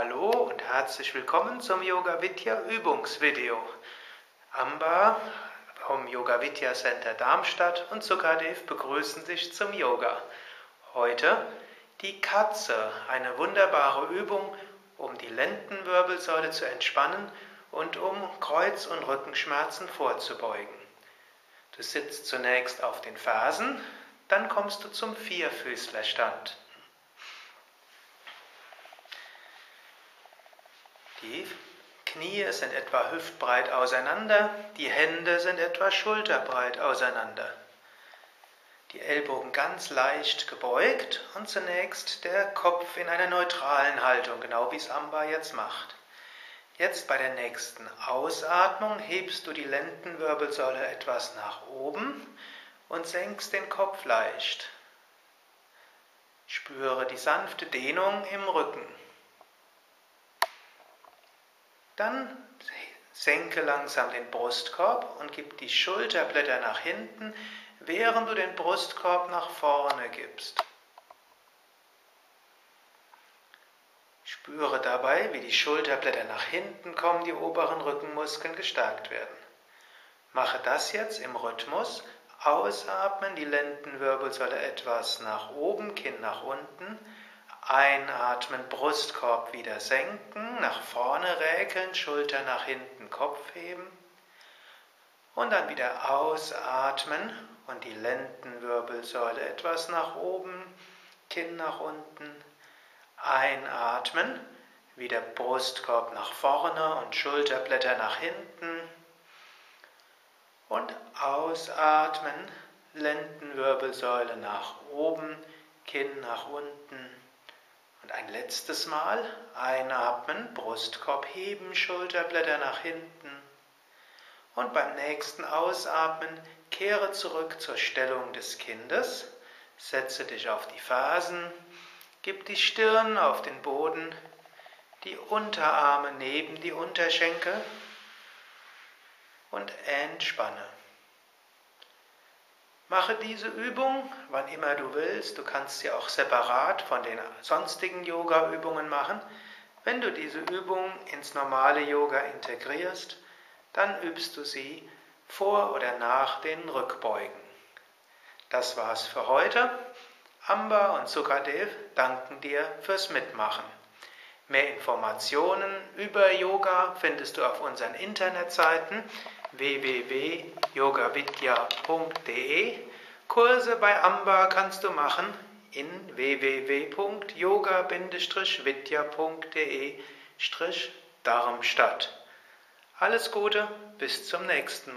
Hallo und herzlich willkommen zum Yoga Vidya Übungsvideo. Amba vom Yoga Vidya Center Darmstadt und Sukadev begrüßen dich zum Yoga. Heute die Katze, eine wunderbare Übung, um die Lendenwirbelsäule zu entspannen und um Kreuz- und Rückenschmerzen vorzubeugen. Du sitzt zunächst auf den Fersen, dann kommst du zum Vierfüßlerstand. Die Knie sind etwa hüftbreit auseinander, die Hände sind etwa schulterbreit auseinander. Die Ellbogen ganz leicht gebeugt und zunächst der Kopf in einer neutralen Haltung, genau wie es Amba jetzt macht. Jetzt bei der nächsten Ausatmung hebst du die Lendenwirbelsäule etwas nach oben und senkst den Kopf leicht. Spüre die sanfte Dehnung im Rücken. Dann senke langsam den Brustkorb und gib die Schulterblätter nach hinten, während du den Brustkorb nach vorne gibst. Spüre dabei, wie die Schulterblätter nach hinten kommen, die oberen Rückenmuskeln gestärkt werden. Mache das jetzt im Rhythmus. Ausatmen, die Lendenwirbelsäule etwas nach oben, Kinn nach unten. Einatmen, Brustkorb wieder senken, nach vorne räkeln, Schulter nach hinten, Kopf heben. Und dann wieder ausatmen und die Lendenwirbelsäule etwas nach oben, Kinn nach unten. Einatmen, wieder Brustkorb nach vorne und Schulterblätter nach hinten. Und ausatmen, Lendenwirbelsäule nach oben, Kinn nach unten. Und ein letztes Mal einatmen, Brustkorb heben, Schulterblätter nach hinten. Und beim nächsten Ausatmen kehre zurück zur Stellung des Kindes, setze dich auf die Fersen, gib die Stirn auf den Boden, die Unterarme neben die Unterschenkel und entspanne. Mache diese Übung, wann immer du willst. Du kannst sie auch separat von den sonstigen Yoga-Übungen machen. Wenn du diese Übung ins normale Yoga integrierst, dann übst du sie vor oder nach den Rückbeugen. Das war's für heute. Amba und Sukadev danken dir fürs Mitmachen. Mehr Informationen über Yoga findest du auf unseren Internetseiten www.yogavidya.de. Kurse bei Amba kannst du machen in www.yoga-vidya.de Darmstadt. Alles Gute, bis zum nächsten Mal.